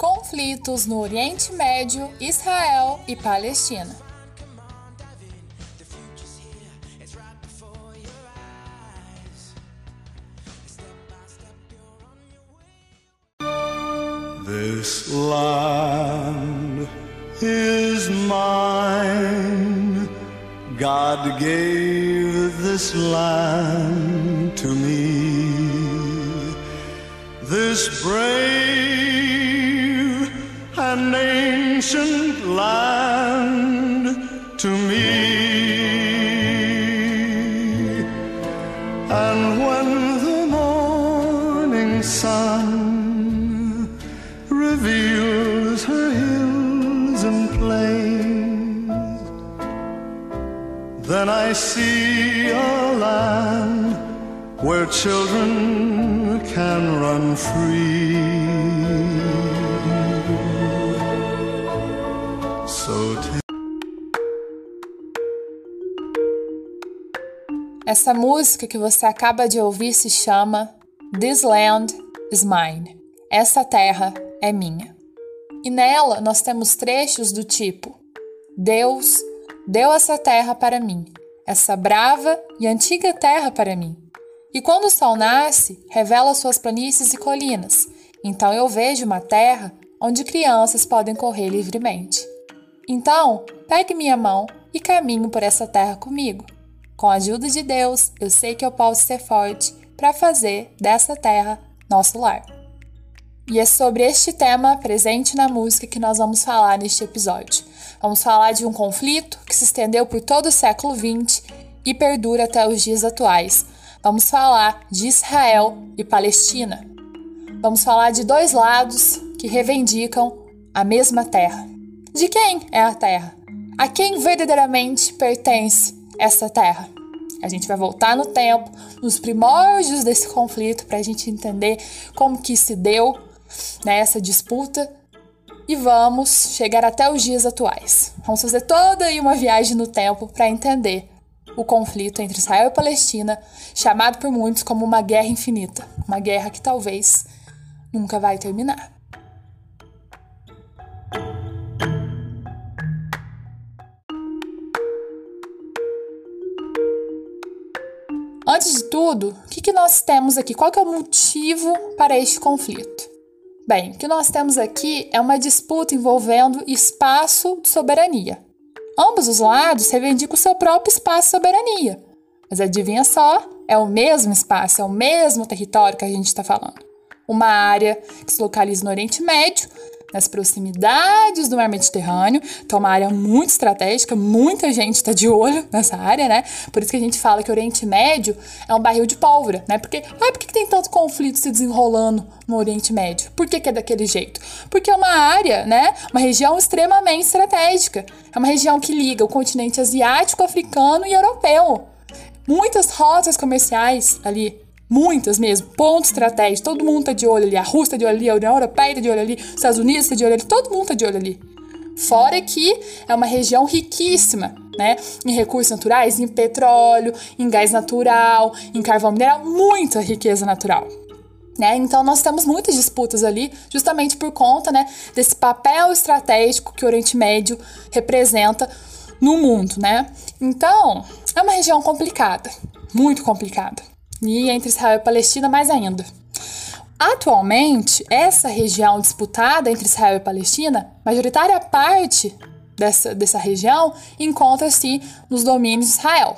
Conflitos no Oriente Médio, Israel e Palestina. This land is mine. God gave this land to me. This brave ancient land to me. And when the morning sun reveals her hills and plains, then I see a land where children can run free. Essa música que você acaba de ouvir se chama This Land is Mine. Essa terra é minha. E nela nós temos trechos do tipo: Deus deu essa terra para mim, essa brava e antiga terra para mim. E quando o sol nasce, revela suas planícies e colinas. Então eu vejo uma terra onde crianças podem correr livremente. Então, pegue minha mão e caminhe por essa terra comigo. Com a ajuda de Deus, eu sei que eu posso ser forte para fazer dessa terra nosso lar. E é sobre este tema presente na música que nós vamos falar neste episódio. Vamos falar de um conflito que se estendeu por todo o século XX e perdura até os dias atuais. Vamos falar de Israel e Palestina. Vamos falar de dois lados que reivindicam a mesma terra. De quem é a terra? A quem verdadeiramente pertence essa terra? A gente vai voltar no tempo, nos primórdios desse conflito, para a gente entender como que se deu né, disputa e vamos chegar até os dias atuais. Vamos fazer toda uma viagem no tempo para entender o conflito entre Israel e Palestina, chamado por muitos como uma guerra infinita, uma guerra que talvez nunca vai terminar. Tudo, o que, que nós temos aqui? Qual é o motivo para este conflito? Bem, o que nós temos aqui é uma disputa envolvendo espaço de soberania. Ambos os lados reivindicam o seu próprio espaço de soberania. Mas adivinha só, é o mesmo espaço, é o mesmo território que a gente está falando. Uma área que se localiza no Oriente Médio, nas proximidades do mar Mediterrâneo. Então, uma área muito estratégica, muita gente está de olho nessa área, né? Por isso que a gente fala que o Oriente Médio é um barril de pólvora, né? Porque, ah, por que, que tem tanto conflito se desenrolando no Oriente Médio? Por que, que é daquele jeito? Porque é uma área, né? Uma região extremamente estratégica. É uma região que liga o continente asiático, africano e europeu. Muitas rotas comerciais ali Muitas mesmo, ponto estratégico, todo mundo tá de olho ali, a Rússia tá de olho ali, a União Europeia tá de olho ali, os Estados Unidos tá de olho ali, todo mundo tá de olho ali. Fora que é uma região riquíssima, né? Em recursos naturais, em petróleo, em gás natural, em carvão mineral, muita riqueza natural. Né? Então nós temos muitas disputas ali, justamente por conta né, desse papel estratégico que o Oriente Médio representa no mundo, né? Então é uma região complicada, muito complicada e entre Israel e Palestina mais ainda. Atualmente, essa região disputada entre Israel e Palestina, majoritária parte dessa, dessa região encontra-se nos domínios de Israel.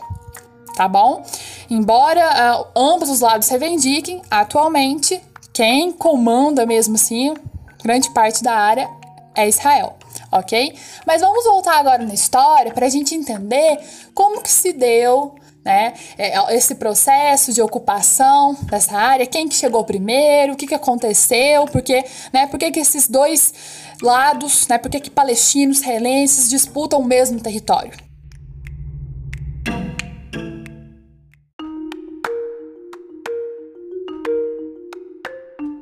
Tá bom? Embora uh, ambos os lados reivindiquem, atualmente, quem comanda mesmo assim, grande parte da área é Israel, ok? Mas vamos voltar agora na história para a gente entender como que se deu né? É, esse processo de ocupação dessa área, quem que chegou primeiro, o que, que aconteceu, porque, né? Por que, esses dois lados, né? Por que palestinos, israelenses disputam o mesmo território?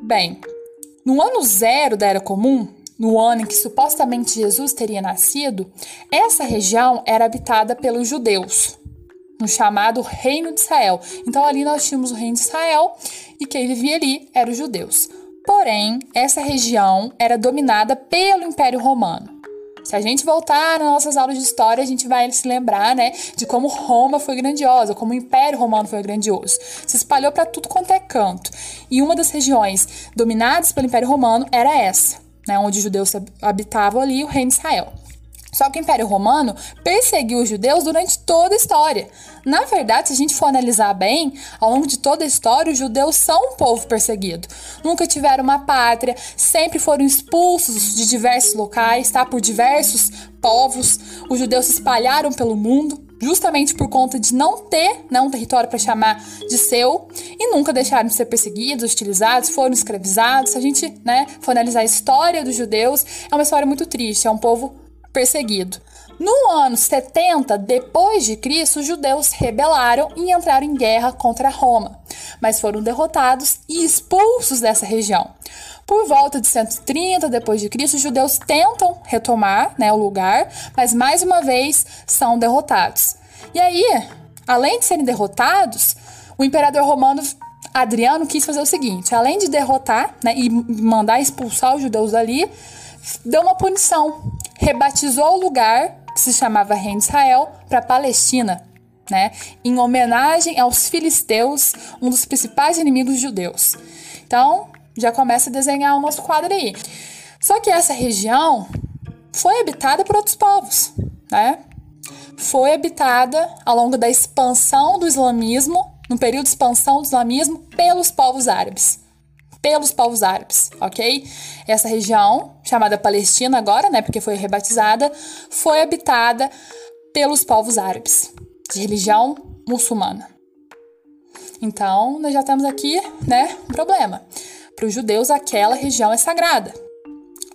Bem, no ano zero da Era Comum, no ano em que supostamente Jesus teria nascido, essa região era habitada pelos judeus, no chamado Reino de Israel. Então ali nós tínhamos o Reino de Israel e quem vivia ali eram os judeus. Porém, essa região era dominada pelo Império Romano. Se a gente voltar nas nossas aulas de história, a gente vai se lembrar, né, de como Roma foi grandiosa, como o Império Romano foi grandioso. Se espalhou para tudo quanto é canto. E uma das regiões dominadas pelo Império Romano era essa, né, onde os judeus habitavam ali, o reino de Israel. Só que o Império Romano perseguiu os judeus durante toda a história. Na verdade, se a gente for analisar bem, ao longo de toda a história, os judeus são um povo perseguido. Nunca tiveram uma pátria, sempre foram expulsos de diversos locais, tá? Por diversos povos. Os judeus se espalharam pelo mundo, justamente por conta de não ter né, um território para chamar de seu e nunca deixaram de ser perseguidos, hostilizados, foram escravizados. Se a gente né, for analisar a história dos judeus, é uma história muito triste. É um povo perseguido. No ano 70 depois de Cristo, os judeus rebelaram e entraram em guerra contra Roma, mas foram derrotados e expulsos dessa região. Por volta de 130 depois de Cristo, os judeus tentam retomar né, o lugar, mas mais uma vez são derrotados. E aí, além de serem derrotados, o imperador romano Adriano quis fazer o seguinte: além de derrotar né, e mandar expulsar os judeus dali, deu uma punição rebatizou o lugar, que se chamava Reino de Israel, para Palestina, né? em homenagem aos filisteus, um dos principais inimigos judeus. Então, já começa a desenhar o nosso quadro aí. Só que essa região foi habitada por outros povos, né? Foi habitada ao longo da expansão do islamismo, no período de expansão do islamismo, pelos povos árabes pelos povos árabes, ok? Essa região, chamada Palestina agora, né, porque foi rebatizada, foi habitada pelos povos árabes, de religião muçulmana. Então, nós já temos aqui, né, um problema. Para os judeus, aquela região é sagrada.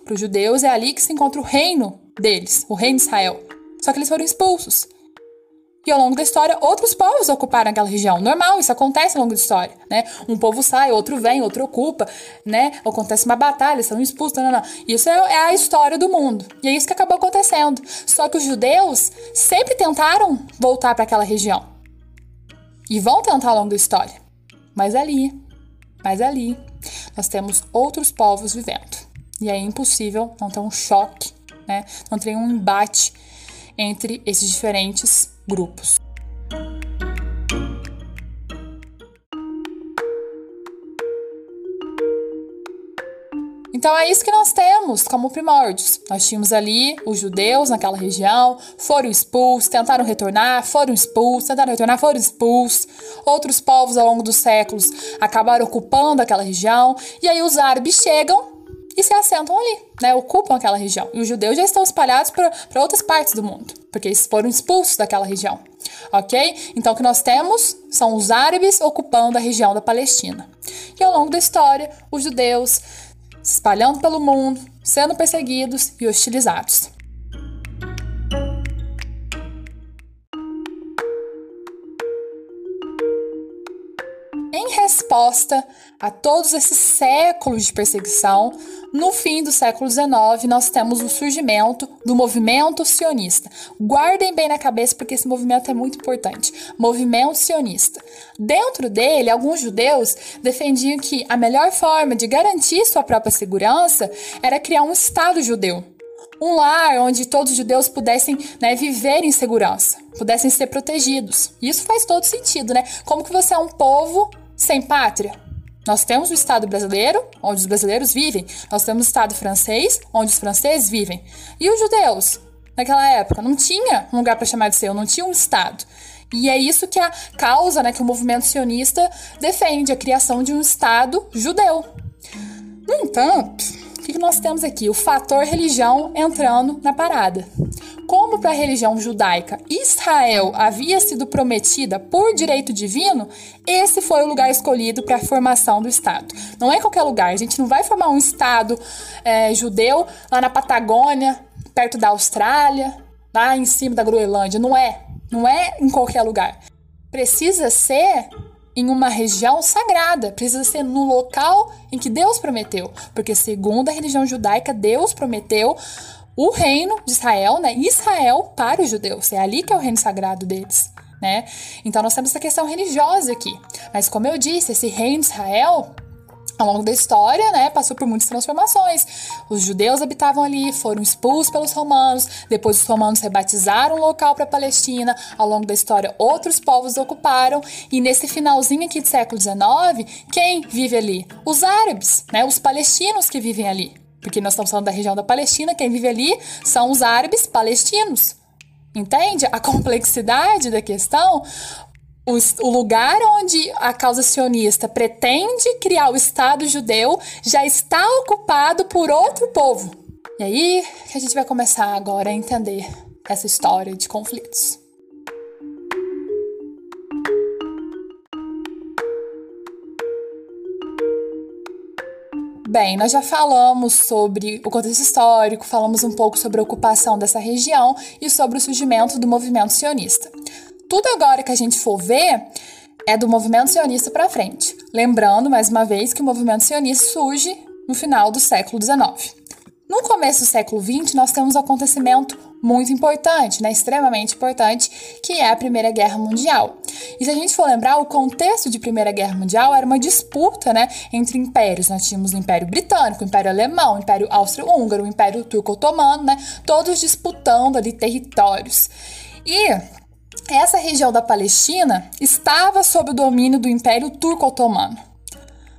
Para os judeus, é ali que se encontra o reino deles, o reino de Israel. Só que eles foram expulsos. E ao longo da história, outros povos ocuparam aquela região. Normal, isso acontece ao longo da história, né? Um povo sai, outro vem, outro ocupa, né? Acontece uma batalha, são expulsos, não, não. Isso é, é a história do mundo. E é isso que acabou acontecendo. Só que os judeus sempre tentaram voltar para aquela região. E vão tentar ao longo da história. Mas ali, mas ali, nós temos outros povos vivendo. E é impossível não ter um choque, né? Não ter um embate entre esses diferentes grupos. Então é isso que nós temos como primórdios. Nós tínhamos ali os judeus naquela região, foram expulsos, tentaram retornar, foram expulsos, tentaram retornar, foram expulsos. Outros povos ao longo dos séculos acabaram ocupando aquela região, e aí os árabes chegam e se assentam ali, né? Ocupam aquela região. E os judeus já estão espalhados para outras partes do mundo, porque eles foram expulsos daquela região. Ok? Então o que nós temos são os árabes ocupando a região da Palestina. E ao longo da história, os judeus se espalhando pelo mundo, sendo perseguidos e hostilizados. Em resposta a todos esses séculos de perseguição, no fim do século XIX, nós temos o surgimento do movimento sionista. Guardem bem na cabeça porque esse movimento é muito importante. Movimento sionista. Dentro dele, alguns judeus defendiam que a melhor forma de garantir sua própria segurança era criar um Estado judeu. Um lar onde todos os judeus pudessem né, viver em segurança, pudessem ser protegidos. Isso faz todo sentido, né? Como que você é um povo sem pátria? Nós temos o Estado brasileiro, onde os brasileiros vivem. Nós temos o Estado francês, onde os franceses vivem. E os judeus? Naquela época, não tinha um lugar para chamar de seu, não tinha um Estado. E é isso que a causa, né, que o movimento sionista defende, a criação de um Estado judeu. No entanto, o que nós temos aqui? O fator religião entrando na parada. Como para a religião judaica Israel havia sido prometida por direito divino, esse foi o lugar escolhido para a formação do Estado. Não é qualquer lugar, a gente não vai formar um Estado é, judeu lá na Patagônia, perto da Austrália, lá em cima da Groenlândia. Não é. Não é em qualquer lugar. Precisa ser em uma região sagrada, precisa ser no local em que Deus prometeu, porque segundo a religião judaica, Deus prometeu o reino de Israel, né? Israel para os judeus. É ali que é o reino sagrado deles. Né? Então nós temos essa questão religiosa aqui. Mas como eu disse, esse reino de Israel ao longo da história, né, passou por muitas transformações. Os judeus habitavam ali, foram expulsos pelos romanos, depois os romanos rebatizaram o local para a Palestina. Ao longo da história, outros povos ocuparam e nesse finalzinho aqui do século XIX, quem vive ali? Os árabes, né, os palestinos que vivem ali. Porque nós estamos falando da região da Palestina, quem vive ali são os árabes palestinos. Entende a complexidade da questão? O, lugar onde a causa sionista pretende criar o Estado judeu já está ocupado por outro povo. E aí que a gente vai começar agora a entender essa história de conflitos. Bem, nós já falamos sobre o contexto histórico, falamos um pouco sobre a ocupação dessa região e sobre o surgimento do movimento sionista. Tudo agora que a gente for ver é do movimento sionista para frente. Lembrando, mais uma vez, que o movimento sionista surge no final do século XIX. No começo do século XX, nós temos um acontecimento muito importante, né, extremamente importante, que é a Primeira Guerra Mundial. E se a gente for lembrar, o contexto de Primeira Guerra Mundial era uma disputa né, entre impérios. Nós tínhamos o Império Britânico, o Império Alemão, o Império Austro-Húngaro, o Império Turco-Otomano, né, todos disputando ali territórios. E essa região da Palestina estava sob o domínio do Império Turco-Otomano.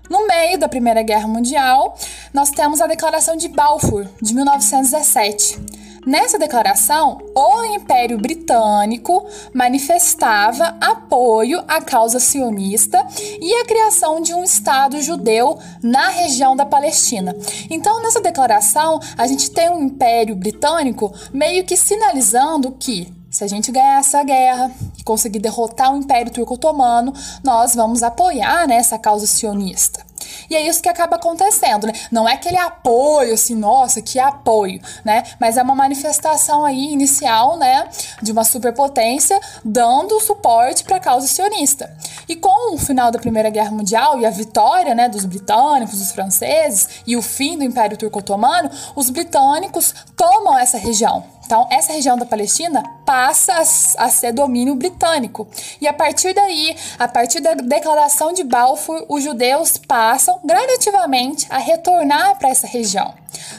No meio da Primeira Guerra Mundial, nós temos a Declaração de Balfour, de 1917. Nessa declaração, o Império Britânico manifestava apoio à causa sionista e à criação de um Estado judeu na região da Palestina. Então, nessa declaração, a gente tem um Império Britânico meio que sinalizando que se a gente ganhar essa guerra e conseguir derrotar o Império Turco-Otomano, nós vamos apoiar né, essa causa sionista. E é isso que acaba acontecendo, né? Não é aquele apoio, assim, nossa, que apoio, né? Mas é uma manifestação aí inicial, né, de uma superpotência dando suporte para a causa sionista. E com o final da Primeira Guerra Mundial e a vitória, né, dos britânicos, dos franceses e o fim do Império Turco-Otomano, os britânicos tomam essa região. Então, essa região da Palestina passa a, ser domínio britânico. E a partir daí, a partir da declaração de Balfour, os judeus passam gradativamente a retornar para essa região.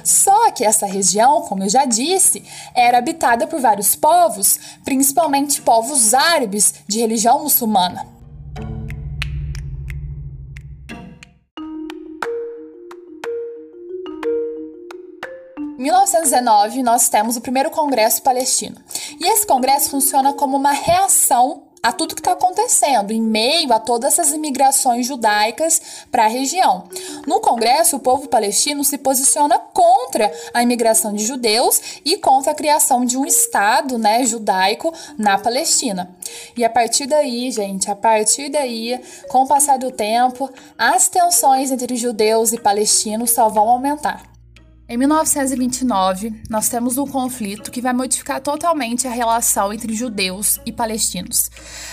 Só que essa região, como eu já disse, era habitada por vários povos, principalmente povos árabes de religião muçulmana. 1919, nós temos o primeiro Congresso Palestino. E esse congresso funciona como uma reação a tudo que está acontecendo, em meio a todas essas imigrações judaicas para a região. No Congresso, o povo palestino se posiciona contra a imigração de judeus e contra a criação de um Estado né, judaico na Palestina. E a partir daí, gente, a partir daí, com o passar do tempo, as tensões entre judeus e palestinos só vão aumentar. Em 1929, nós temos um conflito que vai modificar totalmente a relação entre judeus e palestinos.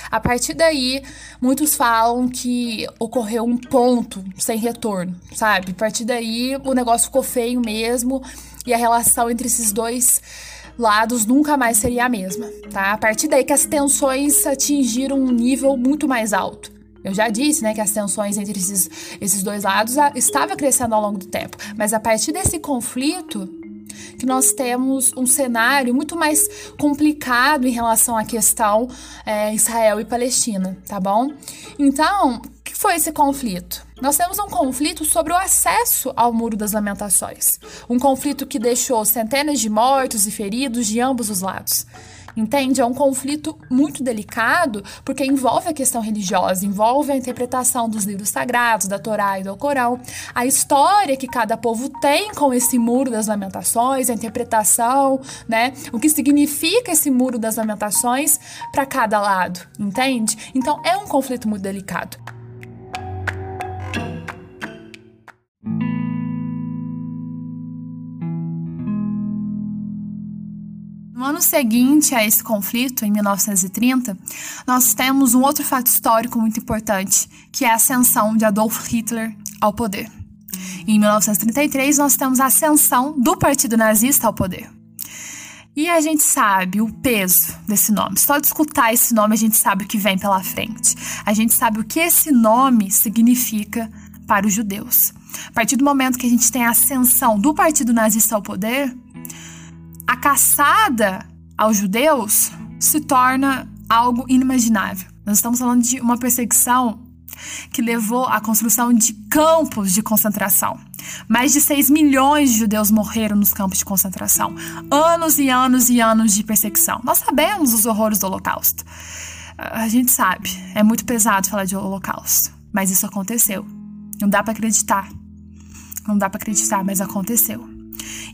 A partir daí, muitos falam que ocorreu um ponto sem retorno, sabe? A partir daí, o negócio ficou feio mesmo e a relação entre esses dois lados nunca mais seria a mesma, tá? A partir daí que as tensões atingiram um nível muito mais alto. Eu já disse, né, que as tensões entre esses, esses dois lados estava crescendo ao longo do tempo, mas a partir desse conflito que nós temos um cenário muito mais complicado em relação à questão é, Israel e Palestina, tá bom? Então, o que foi esse conflito? Nós temos um conflito sobre o acesso ao Muro das Lamentações, um conflito que deixou centenas de mortos e feridos de ambos os lados. Entende? É um conflito muito delicado porque envolve a questão religiosa, envolve a interpretação dos livros sagrados, da Torá e do Corão, a história que cada povo tem com esse muro das lamentações, a interpretação, né? O que significa esse muro das lamentações para cada lado, entende? Então é um conflito muito delicado. Ano seguinte a esse conflito, em 1930, nós temos um outro fato histórico muito importante, que é a ascensão de Adolf Hitler ao poder. Em 1933, nós temos a ascensão do Partido Nazista ao poder. E a gente sabe o peso desse nome. Só de escutar esse nome, a gente sabe o que vem pela frente. A gente sabe o que esse nome significa para os judeus. A partir do momento que a gente tem a ascensão do partido nazista ao poder, a caçada aos judeus se torna algo inimaginável. Nós estamos falando de uma perseguição que levou à construção de campos de concentração. Mais de 6 milhões de judeus morreram nos campos de concentração. Anos e anos e anos de perseguição. Nós sabemos os horrores do Holocausto. A gente sabe, é muito pesado falar de Holocausto, mas isso aconteceu. Não dá para acreditar. Não dá para acreditar, mas aconteceu.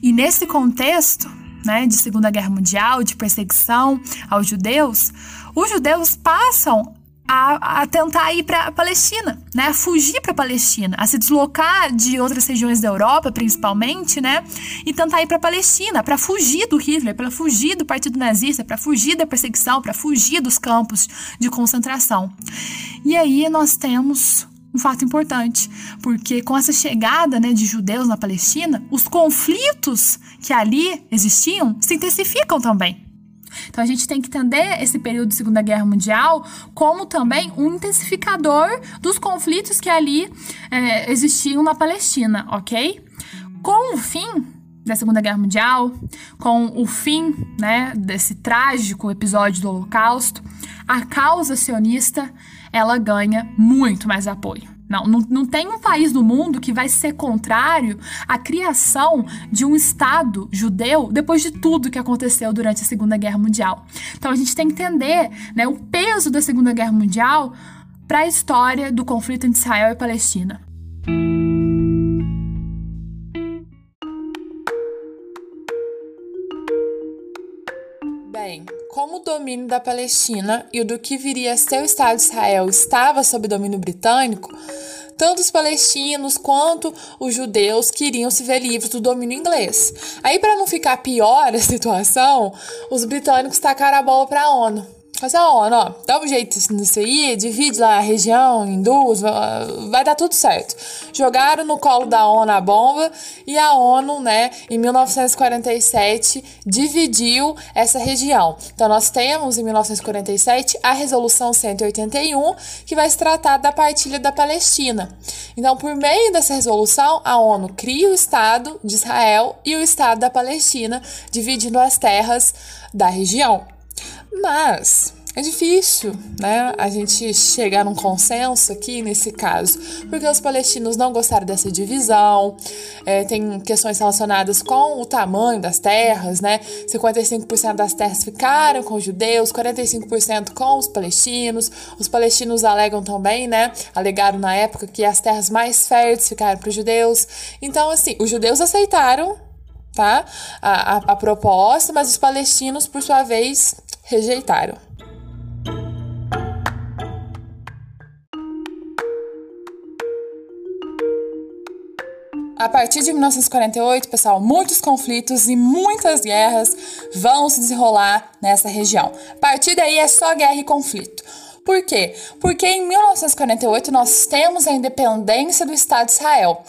E nesse contexto, né, de Segunda Guerra Mundial, de perseguição aos judeus, os judeus passam a, a tentar ir para a Palestina, né, a fugir para a Palestina, a se deslocar de outras regiões da Europa, principalmente, né, e tentar ir para a Palestina, para fugir do Hitler, para fugir do Partido Nazista, para fugir da perseguição, para fugir dos campos de concentração. E aí nós temos um fato importante, porque com essa chegada né, de judeus na Palestina, os conflitos que ali existiam se intensificam também. Então a gente tem que entender esse período de Segunda Guerra Mundial como também um intensificador dos conflitos que ali é, existiam na Palestina, ok? Com o fim da Segunda Guerra Mundial, com o fim né, desse trágico episódio do Holocausto, a causa sionista ela ganha muito mais apoio. Não, não, não tem um país do mundo que vai ser contrário à criação de um Estado judeu depois de tudo que aconteceu durante a Segunda Guerra Mundial. Então a gente tem que entender né, o peso da Segunda Guerra Mundial para a história do conflito entre Israel e Palestina. Domínio da Palestina e o do que viria a ser o Estado de Israel estava sob domínio britânico, tanto os palestinos quanto os judeus queriam se ver livres do domínio inglês. Aí, para não ficar pior a situação, os britânicos tacaram a bola para a ONU. Mas a ó, dá um jeito nisso aí, divide lá a região em duas, vai dar tudo certo. Jogaram no colo da ONU a bomba e a ONU, né, em 1947, dividiu essa região. Então, nós temos em 1947 a Resolução 181, que vai se tratar da partilha da Palestina. Então, por meio dessa resolução, a ONU cria o Estado de Israel e o Estado da Palestina, dividindo as terras da região. Mas é difícil, né, a gente chegar num consenso aqui nesse caso, porque os palestinos não gostaram dessa divisão, é, tem questões relacionadas com o tamanho das terras, né, 55% das terras ficaram com os judeus, 45% com os palestinos, os palestinos alegam também, né, alegaram na época que as terras mais férteis ficaram para os judeus, então assim, os judeus aceitaram, tá, a, a, a proposta, mas os palestinos, por sua vez, rejeitaram. A partir de 1948, pessoal, muitos conflitos e muitas guerras vão se desenrolar nessa região. A partir daí é só guerra e conflito. Por quê? Porque em 1948 nós temos a independência do Estado de Israel.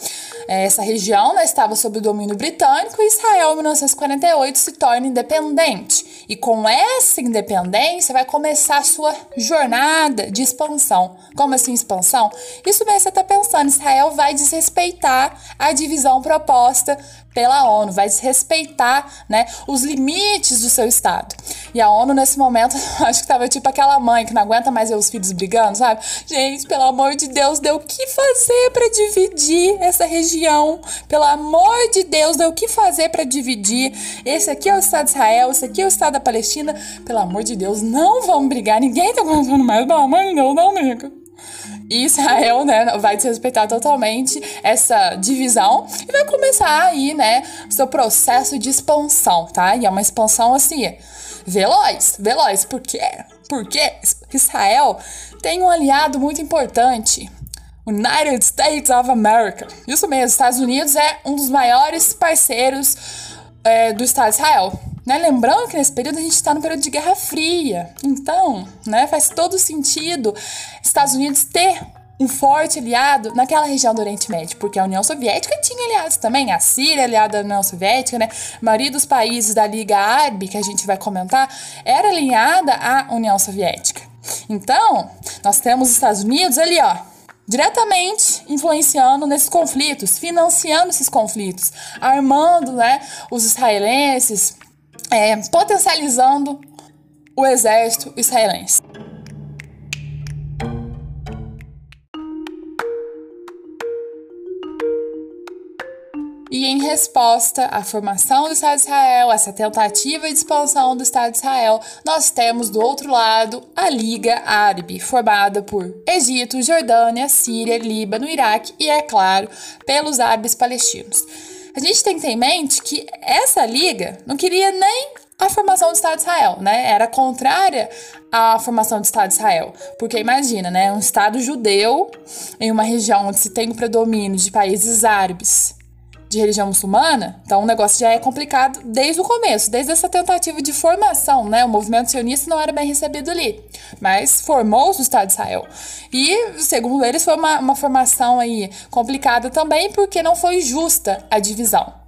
É, essa região né, estava sob o domínio britânico e Israel, em 1948, se torna independente. E com essa independência vai começar a sua jornada de expansão. Como assim expansão? Isso mesmo você está pensando, Israel vai desrespeitar a divisão proposta pela ONU, vai desrespeitar né, os limites do seu Estado. E a ONU, nesse momento, acho que estava tipo aquela mãe que não aguenta mais ver os filhos brigando, sabe? Gente, pelo amor de Deus, deu o que fazer para dividir essa região? Pelo amor de Deus, deu o que fazer para dividir? Esse aqui é o Estado de Israel, esse aqui é o Estado da Palestina. Pelo amor de Deus, não vamos brigar, ninguém tá aguentando mais. Pelo amor de Deus, não briga. E Israel, né, vai desrespeitar totalmente essa divisão e vai começar aí, né, seu processo de expansão, tá? E é uma expansão assim, veloz, veloz. Por quê? Porque Israel tem um aliado muito importante. United States of America. Isso mesmo, Estados Unidos é um dos maiores parceiros é, do Estado de Israel. Né? Lembrando que nesse período a gente está no período de Guerra Fria. Então, né, faz todo sentido Estados Unidos ter um forte aliado naquela região do Oriente Médio, porque a União Soviética tinha aliados também, a Síria aliada da União Soviética, né? A maioria dos países da Liga Árabe, que a gente vai comentar, era alinhada à União Soviética. Então, nós temos os Estados Unidos ali, ó, diretamente influenciando nesses conflitos, financiando esses conflitos, armando né, os israelenses, é, potencializando o exército israelense. E em resposta à formação do Estado de Israel, essa tentativa de expansão do Estado de Israel, nós temos do outro lado a Liga Árabe, formada por Egito, Jordânia, Síria, Líbano, Iraque e, é claro, pelos árabes palestinos. A gente tem que ter em mente que essa liga não queria nem a formação do Estado de Israel, né? Era contrária à formação do Estado de Israel. Porque imagina, né? Um Estado judeu em uma região onde se tem o predomínio de países árabes de religião muçulmana, então o negócio já é complicado desde o começo, desde essa tentativa de formação, né? O movimento sionista não era bem recebido ali, mas formou-se o Estado de Israel. E, segundo eles, foi uma, uma formação aí complicada também, porque não foi justa a divisão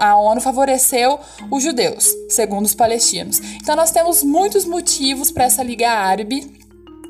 a ONU favoreceu os judeus, segundo os palestinos. Então nós temos muitos motivos para essa Liga Árabe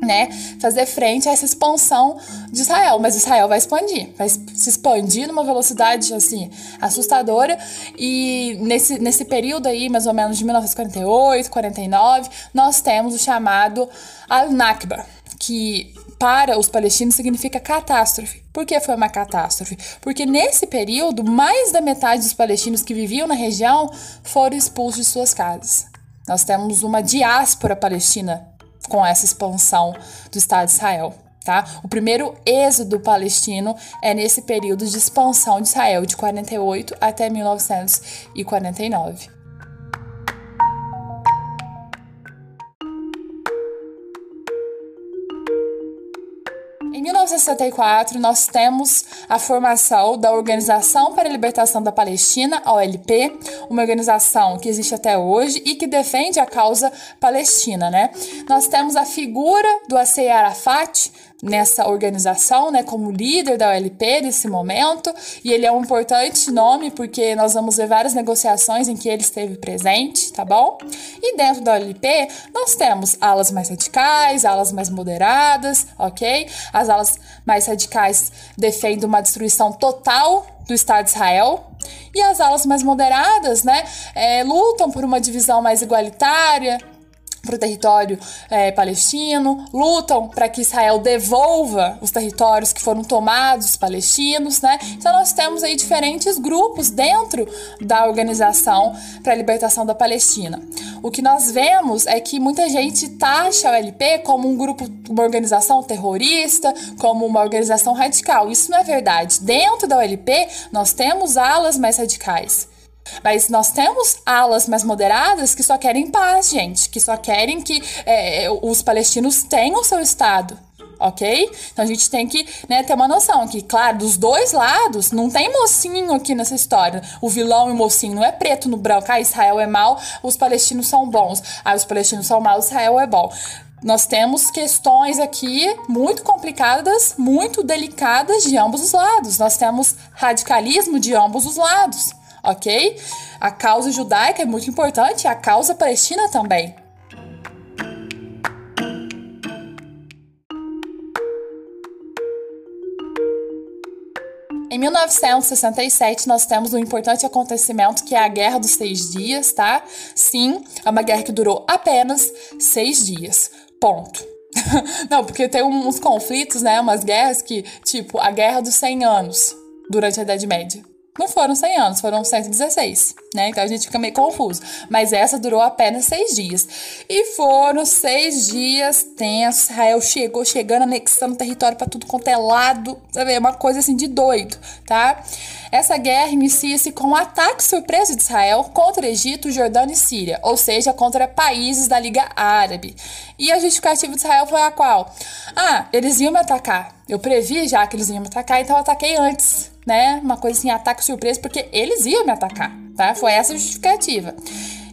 né, fazer frente a essa expansão de Israel, mas Israel vai expandir, vai se expandir numa velocidade assim assustadora e nesse, nesse período aí, mais ou menos de 1948, 49, nós temos o chamado Al-Nakba, que para os palestinos significa catástrofe. Por que foi uma catástrofe? Porque nesse período, mais da metade dos palestinos que viviam na região foram expulsos de suas casas. Nós temos uma diáspora palestina com essa expansão do Estado de Israel. Tá? O primeiro êxodo palestino é nesse período de expansão de Israel, de 48 até 1949. 1964, nós temos a formação da Organização para a Libertação da Palestina, OLP, uma organização que existe até hoje e que defende a causa palestina, né? Nós temos a figura do Assei Arafat, nessa organização, né, como líder da OLP nesse momento, e ele é um importante nome porque nós vamos ver várias negociações em que ele esteve presente, tá bom? E dentro da OLP, nós temos alas mais radicais, alas mais moderadas, ok? As alas mais radicais defendem uma destruição total do Estado de Israel, e as alas mais moderadas, né, é, lutam por uma divisão mais igualitária, para o território é, palestino, lutam para que Israel devolva os territórios que foram tomados dos palestinos, né? Então nós temos aí diferentes grupos dentro da organização para a libertação da Palestina. O que nós vemos é que muita gente taxa o LP como um grupo, uma organização terrorista, como uma organização radical. Isso não é verdade. Dentro da OLP, nós temos alas mais radicais. Mas nós temos alas mais moderadas que só querem paz, gente, que só querem que é, os palestinos tenham seu Estado. Ok? Então a gente tem que né, ter uma noção que, claro, dos dois lados, não tem mocinho aqui nessa história. O vilão e o mocinho não é preto no branco. Ah, Israel é mal, os palestinos são bons. Ah, os palestinos são maus, Israel é bom nós temos questões aqui muito complicadas, muito delicadas de ambos os lados. Nós temos radicalismo de ambos os lados ok? A causa judaica é muito importante, a causa palestina também. Em 1967, nós temos um importante acontecimento que é a Guerra dos Seis Dias, tá? Sim, é uma guerra que durou apenas seis dias. Ponto. Não, porque tem uns conflitos, né? Umas guerras que, tipo, a Guerra dos 100 Anos, durante a Idade Média. Não foram 100 anos, foram 116, né? Então a gente fica meio confuso. Mas essa durou apenas seis dias. E foram seis dias tensos. Israel chegou, chegando, anexando território para tudo quanto é lado. Sabe? É uma coisa assim de doido, tá? Essa guerra inicia-se com um ataque surpresa de Israel contra Egito, Jordânia e Síria, ou seja, contra países da Liga Árabe. E a justificativa de Israel foi a qual? Ah, eles iam me atacar. Eu previ já que eles iam me atacar, então eu ataquei antes né? Uma coisa assim, ataque surpresa, porque eles iam me atacar, tá? Foi essa a justificativa.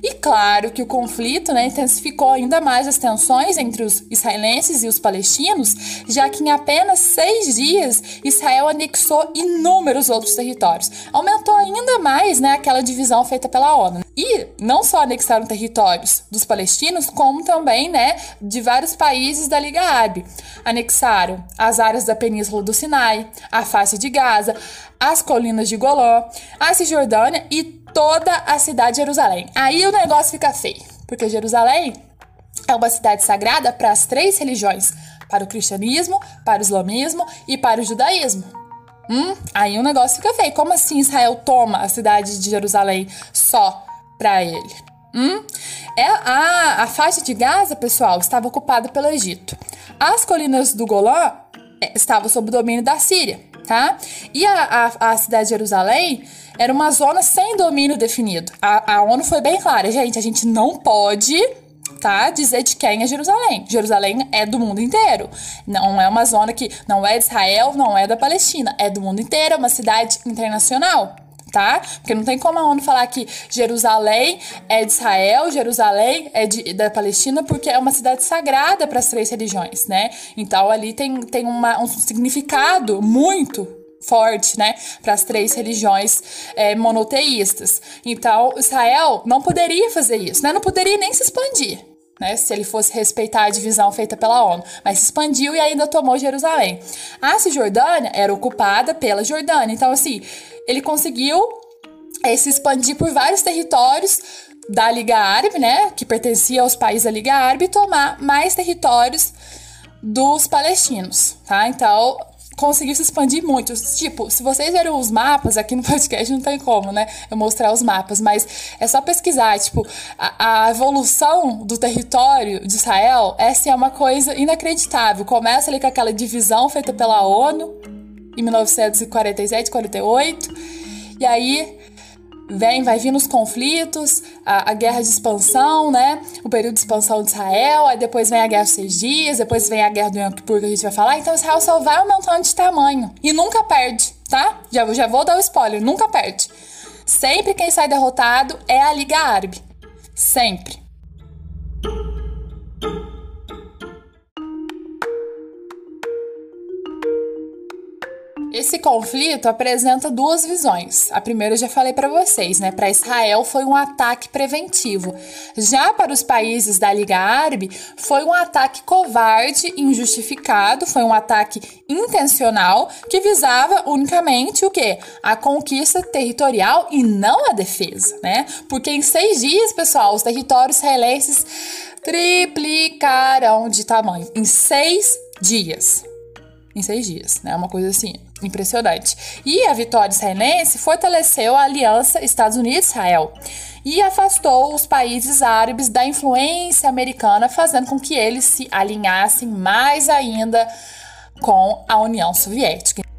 E claro que o conflito né, intensificou ainda mais as tensões entre os israelenses e os palestinos, já que em apenas seis dias Israel anexou inúmeros outros territórios. Aumentou ainda mais né, aquela divisão feita pela ONU. E não só anexaram territórios dos palestinos, como também né, de vários países da Liga Árabe. Anexaram as áreas da Península do Sinai, a face de Gaza, as colinas de Golã, a Cisjordânia e toda a cidade de Jerusalém. Aí o negócio fica feio, porque Jerusalém é uma cidade sagrada para as três religiões: para o cristianismo, para o islamismo e para o judaísmo. Hum, aí o negócio fica feio. Como assim Israel toma a cidade de Jerusalém só para ele? Hum? É, a, a faixa de Gaza, pessoal, estava ocupada pelo Egito. As colinas do Golã é, estavam sob o domínio da Síria, tá? E a, a, a cidade de Jerusalém era uma zona sem domínio definido. A, a ONU foi bem clara, gente, a gente não pode tá? Dizer de quem é Jerusalém. Jerusalém é do mundo inteiro. Não é uma zona que não é de Israel, não é da Palestina, é do mundo inteiro, é uma cidade internacional. Tá? Porque não tem como a ONU falar que Jerusalém é de Israel, Jerusalém é de, da Palestina, porque é uma cidade sagrada para as três religiões, né? Então ali tem, tem uma, um significado muito forte, né, para as três religiões é, monoteístas. Então, Israel não poderia fazer isso, né, não poderia nem se expandir. Né, se ele fosse respeitar a divisão feita pela ONU, mas se expandiu e ainda tomou Jerusalém. A Cisjordânia era ocupada pela Jordânia, então assim, ele conseguiu é, se expandir por vários territórios da Liga Árabe, né, que pertencia aos países da Liga Árabe, e tomar mais territórios dos palestinos, tá? Então, conseguiu se expandir muito. Tipo, se vocês viram os mapas aqui no podcast, não tem como, né? Eu mostrar os mapas, mas é só pesquisar, tipo, a, a evolução do território de Israel, essa é uma coisa inacreditável. Começa ali com aquela divisão feita pela ONU em 1947, 48, e aí vem, vai vir nos conflitos, a, a, guerra de expansão, né? O período de expansão de Israel, aí depois vem a guerra dos seis dias, depois vem a guerra do Yom Kippur que a gente vai falar. Então Israel só vai aumentando de tamanho e nunca perde, tá? Já, já vou dar o spoiler, nunca perde. Sempre quem sai derrotado é a Liga Árabe. Sempre. Esse conflito apresenta duas visões. A primeira eu já falei para vocês, né? Para Israel foi um ataque preventivo. Já para os países da Liga Árabe foi um ataque covarde, injustificado, foi um ataque intencional que visava unicamente o quê? A conquista territorial e não a defesa, né? Porque em seis dias, pessoal, os territórios israelenses triplicaram de tamanho. Em seis dias em seis dias, né? Uma coisa assim, impressionante. E a vitória israelense fortaleceu a aliança Estados Unidos-Israel e afastou os países árabes da influência americana, fazendo com que eles se alinhassem mais ainda com a União Soviética.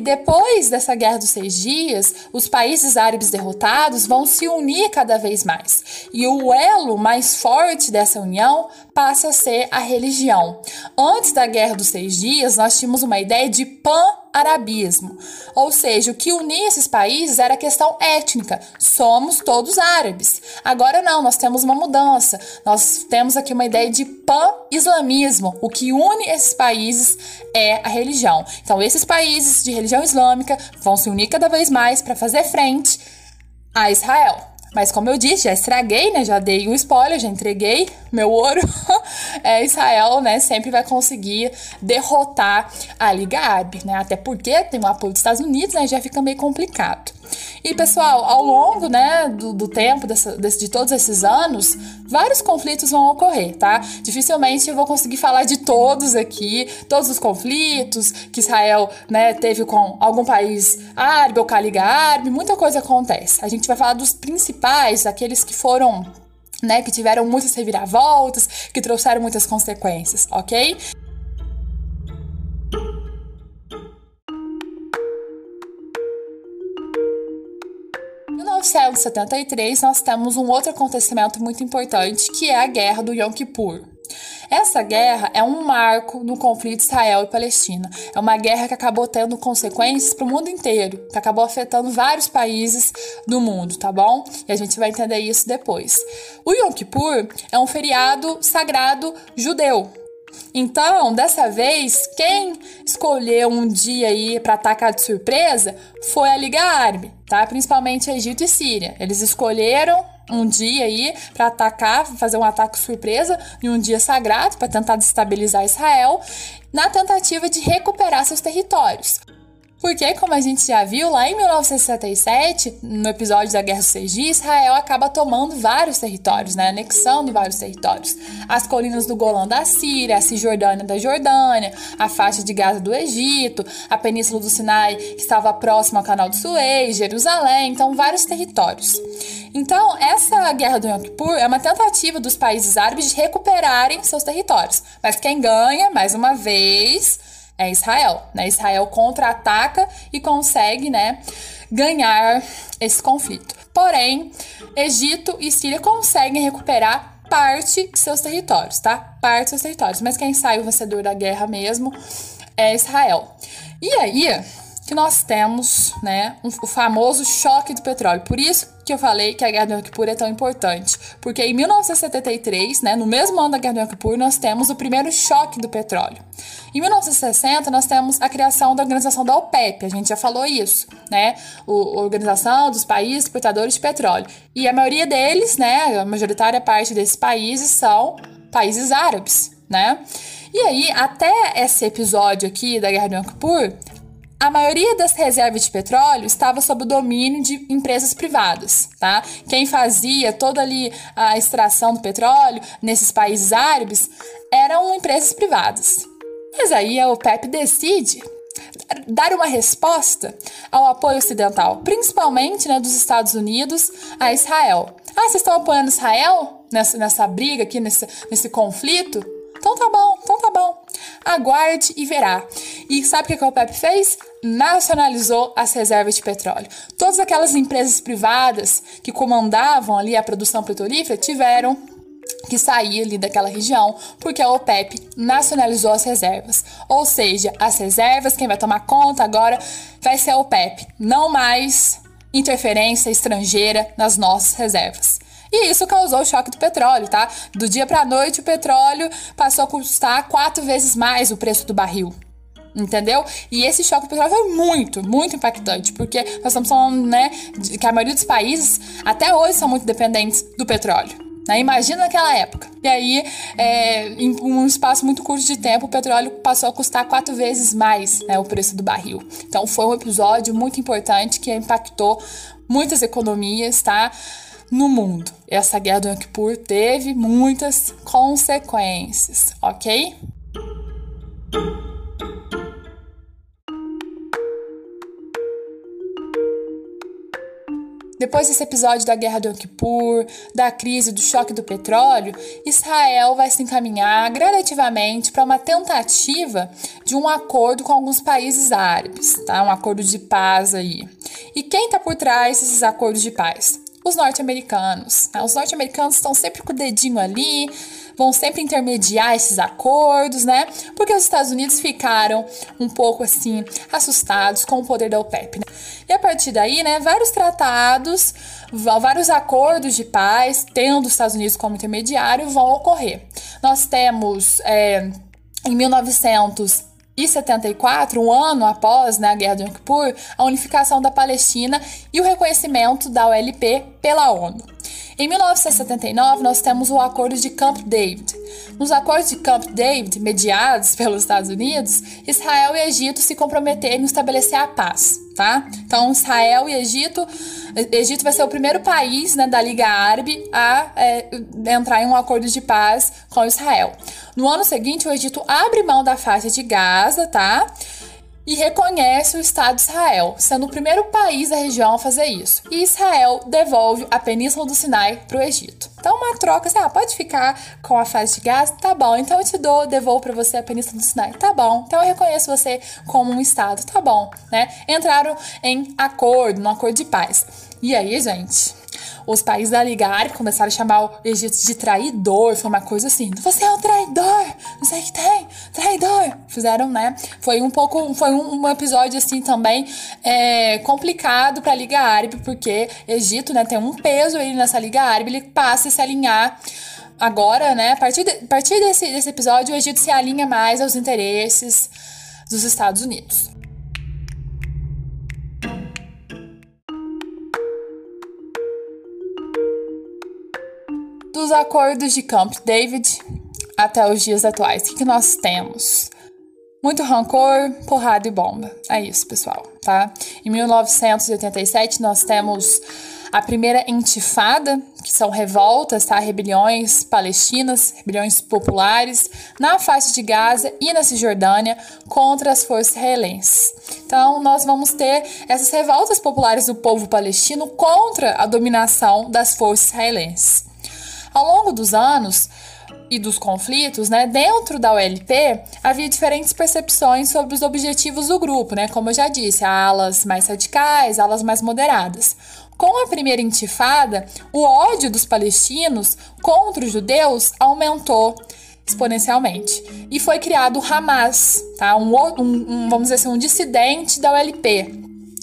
E depois dessa Guerra dos Seis Dias, os países árabes derrotados vão se unir cada vez mais. E o elo mais forte dessa união passa a ser a religião. Antes da Guerra dos Seis Dias, nós tínhamos uma ideia de pan arabismo. Ou seja, o que unia esses países era a questão étnica. Somos todos árabes. Agora não, nós temos uma mudança. Nós temos aqui uma ideia de pan-islamismo. O que une esses países é a religião. Então, esses países de religião islâmica vão se unir cada vez mais para fazer frente a Israel. Mas como eu disse, já estraguei, né? Já dei um spoiler, já entreguei meu ouro. é, Israel, né, sempre vai conseguir derrotar a Liga Árabe, né? Até porque tem o apoio dos Estados Unidos, né? Já fica meio complicado. E pessoal, ao longo né, do, do tempo dessa, desse, de todos esses anos, vários conflitos vão ocorrer, tá? Dificilmente eu vou conseguir falar de todos aqui, todos os conflitos que Israel né, teve com algum país árabe ou com a Liga Árabe, muita coisa acontece. A gente vai falar dos principais, aqueles que foram né, que tiveram muitas reviravoltas, que trouxeram muitas consequências, ok? 1973, nós temos um outro acontecimento muito importante, que é a Guerra do Yom Kippur. Essa guerra é um marco no conflito Israel e Palestina. É uma guerra que acabou tendo consequências para o mundo inteiro, que acabou afetando vários países do mundo, tá bom? E a gente vai entender isso depois. O Yom Kippur é um feriado sagrado judeu, então, dessa vez, quem escolheu um dia aí para atacar de surpresa foi a Liga Árabe, tá? Principalmente Egito e Síria. Eles escolheram um dia aí para atacar, fazer um ataque surpresa em um dia sagrado para tentar destabilizar Israel, na tentativa de recuperar seus territórios. Porque, como a gente já viu, lá em 1967, no episódio da Guerra Dias, Israel acaba tomando vários territórios, né? anexando vários territórios. As colinas do Golã da Síria, a Cisjordânia da Jordânia, a faixa de Gaza do Egito, a Península do Sinai, que estava próxima ao Canal de Suez, Jerusalém, então vários territórios. Então, essa guerra do Yom Kippur é uma tentativa dos países árabes de recuperarem seus territórios. Mas quem ganha, mais uma vez, é Israel. Né? Israel contra-ataca e consegue né, ganhar esse conflito. Porém, Egito e Síria conseguem recuperar parte de seus territórios, tá? Parte de seus territórios. Mas quem sai o vencedor da guerra mesmo é Israel. E aí que nós temos, né, um, o famoso choque do petróleo. Por isso que eu falei que a Guerra do Yom é tão importante, porque em 1973, né, no mesmo ano da Guerra do Yom nós temos o primeiro choque do petróleo. Em 1960, nós temos a criação da organização da OPEP, a gente já falou isso, né? O, a Organização dos Países Exportadores de Petróleo. E a maioria deles, né, a majoritária parte desses países são países árabes, né? E aí, até esse episódio aqui da Guerra do Yom Kippur, a maioria das reservas de petróleo estava sob o domínio de empresas privadas, tá? Quem fazia toda ali a extração do petróleo nesses países árabes eram empresas privadas. Mas aí a OPEP decide dar uma resposta ao apoio ocidental, principalmente né, dos Estados Unidos a Israel. Ah, vocês estão apoiando Israel nessa, nessa briga aqui, nesse, nesse conflito? Então tá bom, então tá bom. Aguarde e verá. E sabe o que a OPEP fez? Nacionalizou as reservas de petróleo. Todas aquelas empresas privadas que comandavam ali a produção petrolífera tiveram que sair ali daquela região, porque a OPEP nacionalizou as reservas. Ou seja, as reservas, quem vai tomar conta agora vai ser a OPEP, não mais interferência estrangeira nas nossas reservas. E isso causou o choque do petróleo, tá? Do dia para a noite, o petróleo passou a custar quatro vezes mais o preço do barril. Entendeu? E esse choque do petróleo foi muito, muito impactante, porque nós estamos falando, né, que a maioria dos países até hoje são muito dependentes do petróleo. Né? Imagina naquela época. E aí, é, em um espaço muito curto de tempo, o petróleo passou a custar quatro vezes mais né, o preço do barril. Então, foi um episódio muito importante que impactou muitas economias, tá? No mundo. Essa guerra do Yom Kippur teve muitas consequências, ok? Depois desse episódio da guerra do Yom Kippur, da crise do choque do petróleo, Israel vai se encaminhar gradativamente para uma tentativa de um acordo com alguns países árabes, tá? Um acordo de paz aí. E quem está por trás desses acordos de paz? Os norte-americanos. Tá? Os norte-americanos estão sempre com o dedinho ali, vão sempre intermediar esses acordos, né? Porque os Estados Unidos ficaram um pouco assim assustados com o poder da OPEP. Né? E a partir daí, né, vários tratados, vários acordos de paz, tendo os Estados Unidos como intermediário, vão ocorrer. Nós temos é, em 1900 e 74, um ano após né, a Guerra do Yom Kippur, a unificação da Palestina e o reconhecimento da OLP pela ONU. Em 1979, nós temos o Acordo de Camp David. Nos acordos de Camp David, mediados pelos Estados Unidos, Israel e Egito se comprometeram em estabelecer a paz, tá? Então, Israel e Egito, Egito vai ser o primeiro país né, da Liga Árabe a é, entrar em um acordo de paz com Israel. No ano seguinte, o Egito abre mão da faixa de Gaza, tá? E reconhece o Estado de Israel, sendo o primeiro país da região a fazer isso. E Israel devolve a Península do Sinai para o Egito. Então, uma troca, assim, ah, pode ficar com a fase de Gaza? Tá bom, então eu te dou, devolvo para você a Península do Sinai. Tá bom, então eu reconheço você como um Estado. Tá bom, né? Entraram em acordo, num acordo de paz. E aí, gente, os países da Liga Árabe começaram a chamar o Egito de traidor, foi uma coisa assim, você é um traidor, não sei o que tem, traidor. Fizeram, né? Foi um pouco, foi um, um episódio assim também é, complicado para a Liga Árabe, porque Egito, né, tem um peso aí nessa Liga Árabe, ele passa a se alinhar agora, né, a partir, de, a partir desse, desse episódio, o Egito se alinha mais aos interesses dos Estados Unidos. Dos acordos de Camp David até os dias atuais, o que, nós temos? Muito rancor, porrada e bomba. É isso, pessoal, tá? Em 1987 nós temos a primeira intifada, que são revoltas, tá? Rebeliões palestinas, rebeliões populares na faixa de Gaza e na Cisjordânia contra as forças israelenses. Então, nós vamos ter essas revoltas populares do povo palestino contra a dominação das forças israelenses. Ao longo dos anos, e dos conflitos, né, dentro da ULP havia diferentes percepções sobre os objetivos do grupo, né, como eu já disse, alas mais radicais, alas mais moderadas. Com a primeira intifada, o ódio dos palestinos contra os judeus aumentou exponencialmente e foi criado o Hamas, tá? Um, um, um, vamos dizer assim, um dissidente da ULP.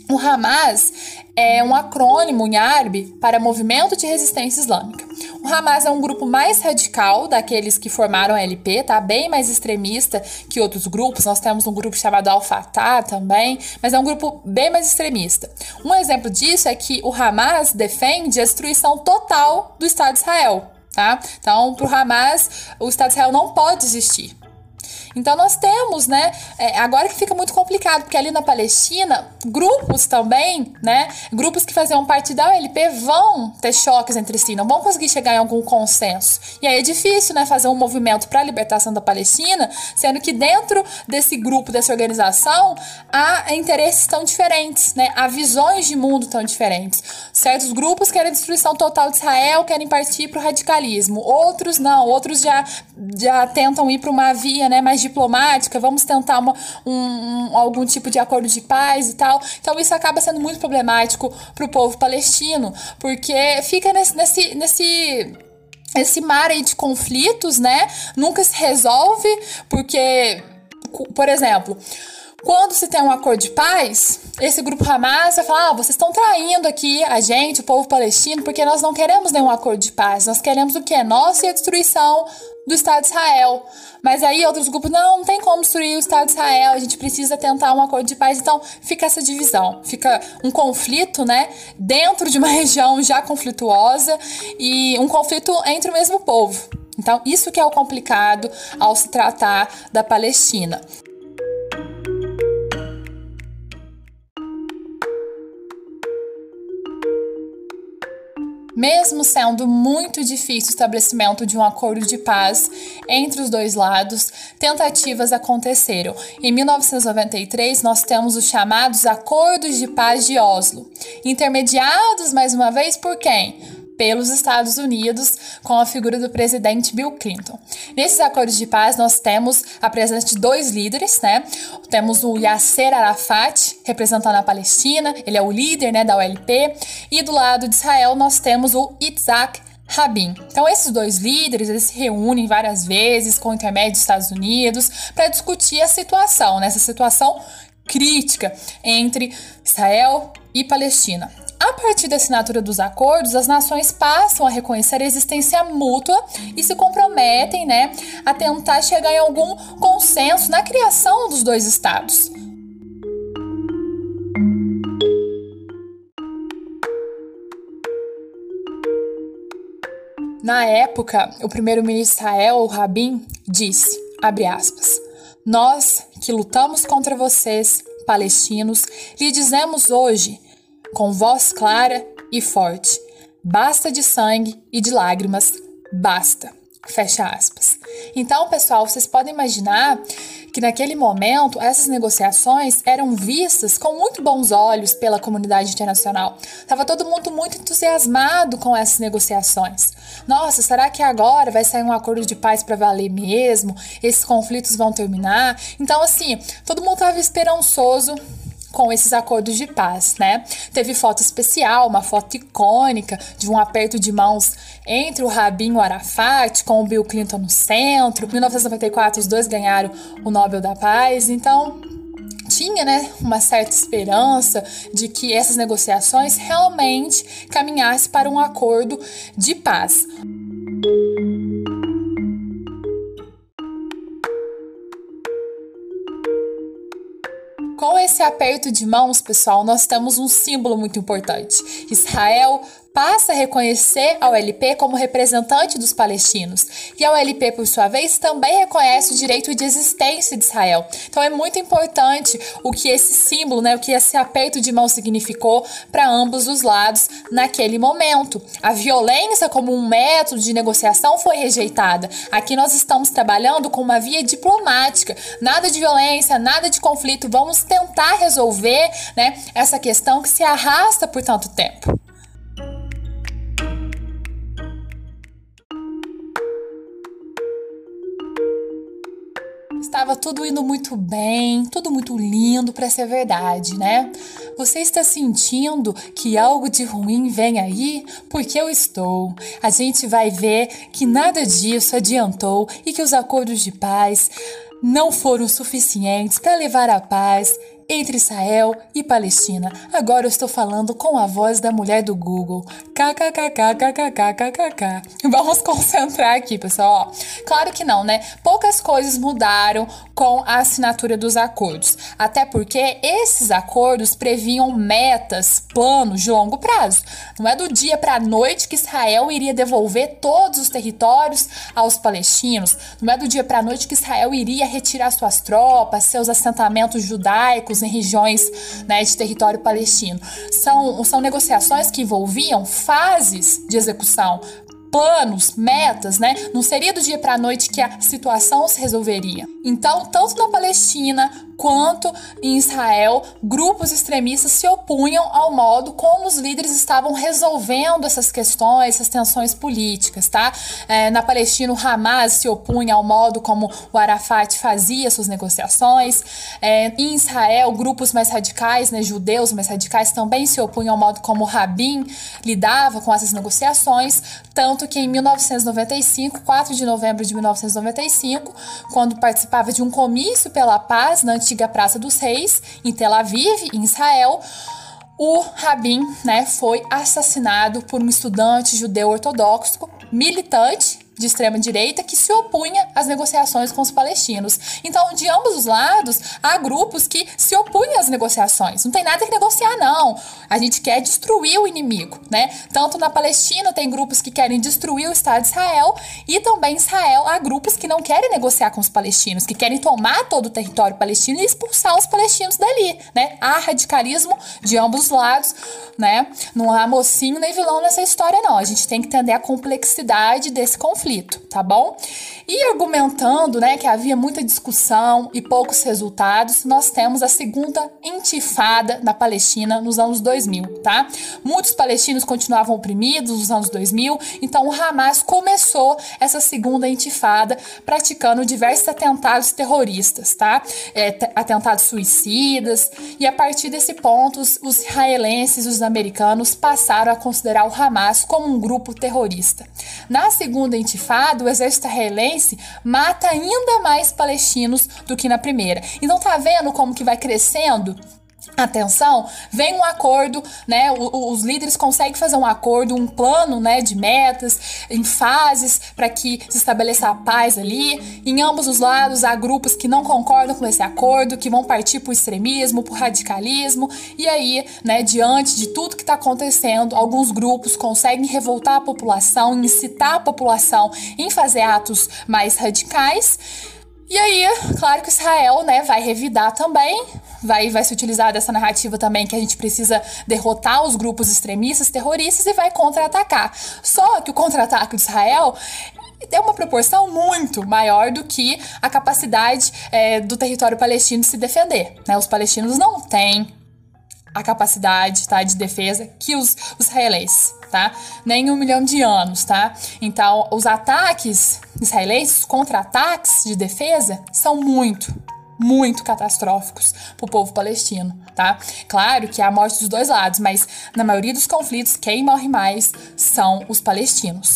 O Hamas é um acrônimo em árabe para Movimento de Resistência Islâmica. O Hamas é um grupo mais radical daqueles que formaram a LP, tá? Bem mais extremista que outros grupos. Nós temos um grupo chamado Al-Fatah também, mas é um grupo bem mais extremista. Um exemplo disso é que o Hamas defende a destruição total do Estado de Israel, tá? Então, para o Hamas, o Estado de Israel não pode existir. Então nós temos, né, é, agora que fica muito complicado, porque ali na Palestina, grupos também, né, grupos que faziam parte da OLP vão ter choques entre si, não vão conseguir chegar em algum consenso. E aí é difícil, né, fazer um movimento para a libertação da Palestina, sendo que dentro desse grupo, dessa organização, há interesses tão diferentes, né, há visões de mundo tão diferentes. Certos grupos querem a destruição total de Israel, querem partir para o radicalismo, outros não, outros já, já tentam ir para uma via, né, mais diplomática, vamos tentar uma, um, um, algum tipo de acordo de paz e tal. Então isso acaba sendo muito problemático para o povo palestino, porque fica nesse, nesse, nesse esse mar aí de conflitos, né? Nunca se resolve, porque, por exemplo, quando se tem um acordo de paz, esse grupo Hamas vai falar: ah, vocês estão traindo aqui a gente, o povo palestino, porque nós não queremos nenhum acordo de paz. Nós queremos o que é nosso e a destruição do Estado de Israel. Mas aí outros grupos, não, não tem como destruir o Estado de Israel, a gente precisa tentar um acordo de paz. Então fica essa divisão, fica um conflito, né, dentro de uma região já conflituosa e um conflito entre o mesmo povo. Então, isso que é o complicado ao se tratar da Palestina. Mesmo sendo muito difícil o estabelecimento de um acordo de paz entre os dois lados, tentativas aconteceram. Em 1993, nós temos os chamados Acordos de Paz de Oslo, intermediados mais uma vez por quem? Pelos Estados Unidos com a figura do presidente Bill Clinton. Nesses acordos de paz nós temos a presença de dois líderes, né? Temos o Yasser Arafat representando a Palestina, ele é o líder, né, da OLP, e do lado de Israel nós temos o Itzhak Rabin. Então, esses dois líderes eles se reúnem várias vezes com o intermédio dos Estados Unidos para discutir a situação, nessa né? situação crítica entre Israel e Palestina. A partir da assinatura dos acordos, as nações passam a reconhecer a existência mútua e se comprometem né, a tentar chegar em algum consenso na criação dos dois estados. Na época, o primeiro-ministro Israel, Rabin, disse, aspas, nós que lutamos contra vocês, palestinos, lhe dizemos hoje com voz clara e forte. Basta de sangue e de lágrimas, basta. Fecha aspas. Então, pessoal, vocês podem imaginar que naquele momento essas negociações eram vistas com muito bons olhos pela comunidade internacional. Tava todo mundo muito entusiasmado com essas negociações. Nossa, será que agora vai sair um acordo de paz para valer mesmo? Esses conflitos vão terminar? Então, assim, todo mundo estava esperançoso com esses acordos de paz, né? Teve foto especial, uma foto icônica de um aperto de mãos entre o Rabin e o Arafat, com o Bill Clinton no centro. Em 1994, os dois ganharam o Nobel da Paz. Então, tinha né, uma certa esperança de que essas negociações realmente caminhassem para um acordo de paz. Com esse aperto de mãos, pessoal, nós temos um símbolo muito importante. Israel passa a reconhecer a OLP como representante dos palestinos. E a OLP, por sua vez, também reconhece o direito de existência de Israel. Então é muito importante o que esse símbolo, né, o que esse aperto de mão significou para ambos os lados naquele momento. A violência como um método de negociação foi rejeitada. Aqui nós estamos trabalhando com uma via diplomática. Nada de violência, nada de conflito. Vamos tentar resolver, né, essa questão que se arrasta por tanto tempo. Estava tudo indo muito bem, tudo muito lindo para ser verdade, né? Você está sentindo que algo de ruim vem aí? Porque eu estou. A gente vai ver que nada disso adiantou e que os acordos de paz não foram suficientes para levar a paz entre Israel e Palestina. Agora eu estou falando com a voz da mulher do Google. KKKKKKKKKK. Vamos concentrar aqui, pessoal. Claro que não, né? Poucas coisas mudaram com a assinatura dos acordos. Até porque esses acordos previam metas, planos de longo prazo. Não é do dia para a noite que Israel iria devolver todos os territórios aos palestinos. Não é do dia para a noite que Israel iria retirar suas tropas, seus assentamentos judaicos em regiões né, de território palestino. São, são negociações que envolviam fases de execução, planos, metas, né? Não seria do dia para a noite que a situação se resolveria. Então, tanto na Palestina quanto em Israel, grupos extremistas se opunham ao modo como os líderes estavam resolvendo essas questões, essas tensões políticas, tá? É, na Palestina, o Hamas se opunha ao modo como o Arafat fazia suas negociações. É, em Israel, grupos mais radicais, né, judeus mais radicais, também se opunham ao modo como o Rabin lidava com essas negociações, tanto que em 1995, 4 de novembro de 1995, quando participava de um comício pela paz na antiga Praça dos Reis, em Tel Aviv, em Israel, o Rabin né, foi assassinado por um estudante judeu ortodoxo, militante de extrema direita que se opunha às negociações com os palestinos. Então, de ambos os lados, há grupos que se opõem às negociações. Não tem nada que negociar, não. A gente quer destruir o inimigo, né? Tanto na Palestina tem grupos que querem destruir o Estado de Israel e também em Israel há grupos que não querem negociar com os palestinos, que querem tomar todo o território palestino e expulsar os palestinos dali, né? Há radicalismo de ambos os lados, né? Não há mocinho nem vilão nessa história, não. A gente tem que entender a complexidade desse conflito conflito, tá bom? E argumentando, né, que havia muita discussão e poucos resultados, nós temos a segunda intifada na Palestina nos anos 2000, tá? Muitos palestinos continuavam oprimidos nos anos 2000, então o Hamas começou essa segunda intifada praticando diversos atentados terroristas, tá? É, atentados suicidas, e a partir desse ponto, os israelenses e os americanos passaram a considerar o Hamas como um grupo terrorista. Na segunda intifada, intifada, o exército israelense mata ainda mais palestinos do que na primeira. Então tá vendo como que vai crescendo atenção, vem um acordo, né? Os líderes conseguem fazer um acordo, um plano, né, de metas em fases para que se estabeleça a paz ali. Em ambos os lados há grupos que não concordam com esse acordo, que vão partir para o extremismo, para o radicalismo. E aí, né, diante de tudo que está acontecendo, alguns grupos conseguem revoltar a população, incitar a população em fazer atos mais radicais. E aí, claro que Israel, né, vai revidar também, vai, vai se utilizar dessa narrativa também que a gente precisa derrotar os grupos extremistas, terroristas e vai contra-atacar. Só que o contra-ataque de Israel é uma proporção muito maior do que a capacidade é, do território palestino de se defender. Né? Os palestinos não têm a capacidade tá, de defesa que os, os israelenses tá? Nem um milhão de anos, tá? Então, os ataques israelenses, contra-ataques de defesa, são muito, muito catastróficos para o povo palestino, tá? Claro que há morte dos dois lados, mas na maioria dos conflitos quem morre mais são os palestinos.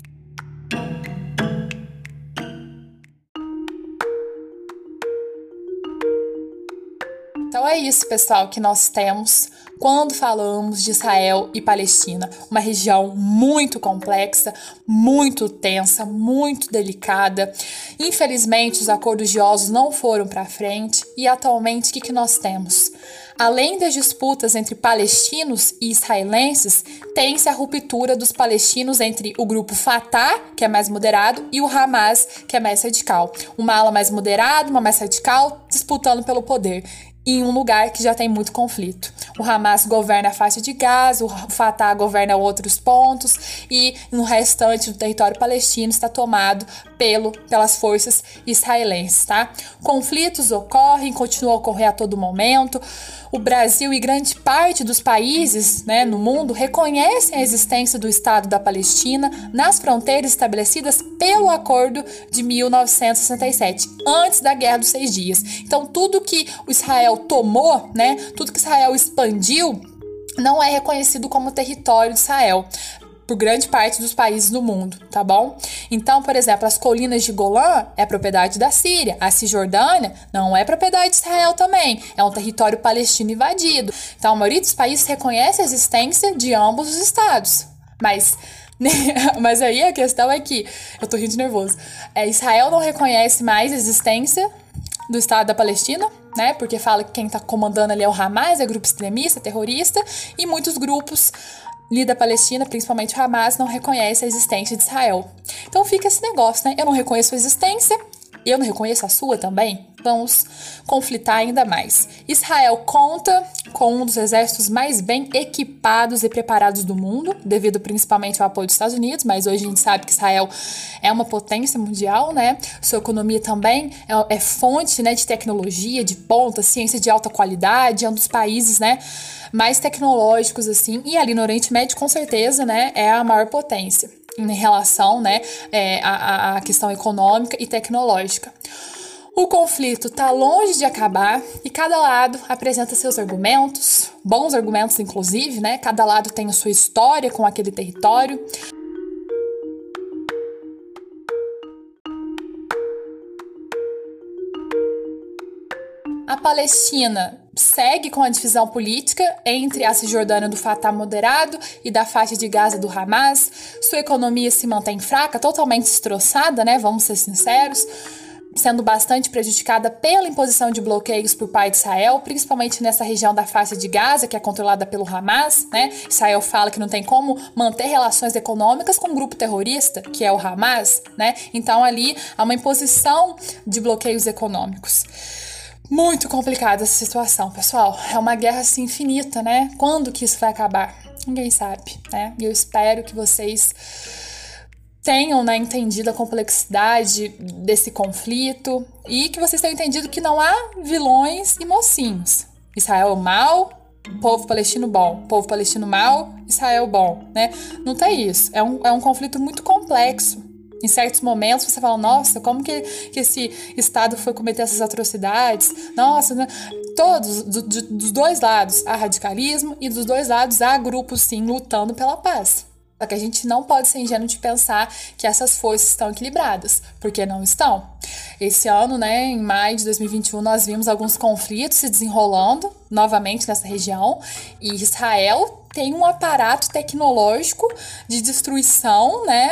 Então é isso, pessoal, que nós temos quando falamos de Israel e Palestina, uma região muito complexa, muito tensa, muito delicada. Infelizmente, os acordos de Oslo não foram para frente e atualmente o que, que nós temos? Além das disputas entre palestinos e israelenses, tem-se a ruptura dos palestinos entre o grupo Fatah, que é mais moderado, e o Hamas, que é mais radical. Uma ala mais moderada, uma mais radical, disputando pelo poder em um lugar que já tem muito conflito. O Hamas governa a faixa de Gaza, o Fatah governa outros pontos e no restante do território palestino está tomado pelo, pelas forças israelenses, tá? Conflitos ocorrem, continuam a ocorrer a todo momento. O Brasil e grande parte dos países né, no mundo reconhecem a existência do Estado da Palestina nas fronteiras estabelecidas pelo Acordo de 1967, antes da Guerra dos Seis Dias. Então, tudo que o Israel tomou, né, tudo que Israel expandiu, não é reconhecido como território de Israel por grande parte dos países do mundo, tá bom? Então, por exemplo, as colinas de Golã é propriedade da Síria, a Cisjordânia não é propriedade de Israel também, é um território palestino invadido. Então, a maioria dos países reconhece a existência de ambos os estados, mas mas aí a questão é que eu tô rindo de nervoso. É, Israel não reconhece mais a existência do Estado da Palestina, né? Porque fala que quem está comandando ali é o Hamas, é grupo extremista, terrorista, e muitos grupos ali da Palestina, principalmente o Hamas, não reconhece a existência de Israel. Então fica esse negócio, né? Eu não reconheço a existência, eu não reconheço a sua também, vamos conflitar ainda mais. Israel conta com um dos exércitos mais bem equipados e preparados do mundo, devido principalmente ao apoio dos Estados Unidos, mas hoje a gente sabe que Israel é uma potência mundial, né? Sua economia também é, é fonte né, de tecnologia, de ponta, ciência de alta qualidade, é um dos países, né? mais tecnológicos assim e ali no Oriente Médio com certeza né é a maior potência em relação né, é, à, à questão econômica e tecnológica. O conflito está longe de acabar e cada lado apresenta seus argumentos, bons argumentos inclusive, né? Cada lado tem a sua história com aquele território. A Palestina segue com a divisão política entre a Cisjordânia do Fatah moderado e da faixa de Gaza do Hamas. Sua economia se mantém fraca, totalmente destroçada, né? Vamos ser sinceros sendo bastante prejudicada pela imposição de bloqueios por parte de Israel, principalmente nessa região da faixa de Gaza, que é controlada pelo Hamas, né? Israel fala que não tem como manter relações econômicas com um grupo terrorista, que é o Hamas, né? Então ali há uma imposição de bloqueios econômicos. Muito complicada essa situação, pessoal. É uma guerra assim infinita, né? Quando que isso vai acabar? Ninguém sabe, né? E eu espero que vocês tenham né, entendido a complexidade desse conflito e que vocês tenham entendido que não há vilões e mocinhos. Israel mal, povo palestino bom, povo palestino mal, Israel bom, né? Não tem isso. É um, é um conflito muito complexo. Em certos momentos você fala, nossa, como que, que esse Estado foi cometer essas atrocidades? Nossa, né? todos, do, do, dos dois lados há radicalismo e dos dois lados há grupos, sim, lutando pela paz. Só que a gente não pode ser ingênuo de pensar que essas forças estão equilibradas, porque não estão. Esse ano, né, em maio de 2021, nós vimos alguns conflitos se desenrolando novamente nessa região e Israel tem um aparato tecnológico de destruição, né,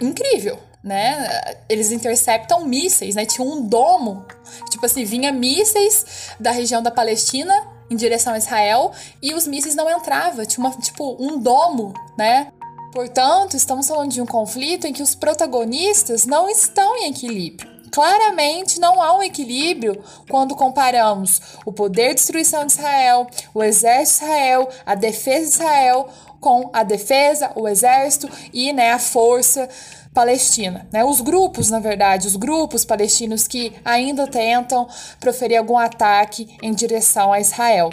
incrível, né? Eles interceptam mísseis, né? Tinha um domo, tipo assim, vinha mísseis da região da Palestina em direção a Israel e os mísseis não entravam, tinha uma, tipo um domo, né? Portanto, estamos falando de um conflito em que os protagonistas não estão em equilíbrio. Claramente não há um equilíbrio quando comparamos o poder de destruição de Israel, o exército de Israel, a defesa de Israel, com a defesa, o exército e né, a força palestina. Né? Os grupos, na verdade, os grupos palestinos que ainda tentam proferir algum ataque em direção a Israel.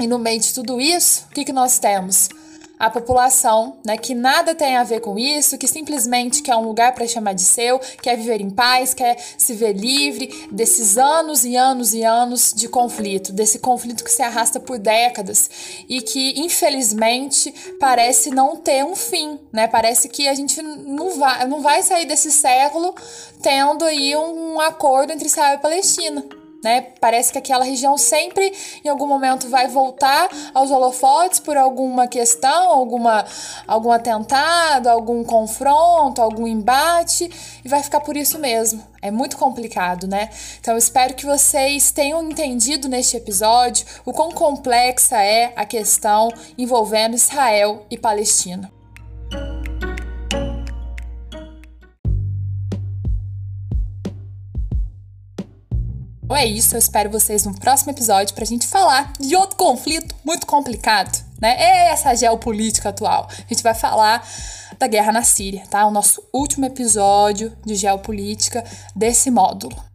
E no meio de tudo isso, o que, que nós temos? A população, né, que nada tem a ver com isso, que simplesmente quer um lugar para chamar de seu, quer viver em paz, quer se ver livre desses anos e anos e anos de conflito, desse conflito que se arrasta por décadas e que infelizmente parece não ter um fim, né? Parece que a gente não vai, não vai sair desse século tendo aí um acordo entre Israel e Palestina. Né? Parece que aquela região sempre, em algum momento, vai voltar aos holofotes por alguma questão, alguma, algum atentado, algum confronto, algum embate, e vai ficar por isso mesmo. É muito complicado, né? Então, espero que vocês tenham entendido neste episódio o quão complexa é a questão envolvendo Israel e Palestina. Então é isso, eu espero vocês no próximo episódio pra gente falar de outro conflito muito complicado, né? É essa geopolítica atual. A gente vai falar da guerra na Síria, tá? O nosso último episódio de geopolítica desse módulo.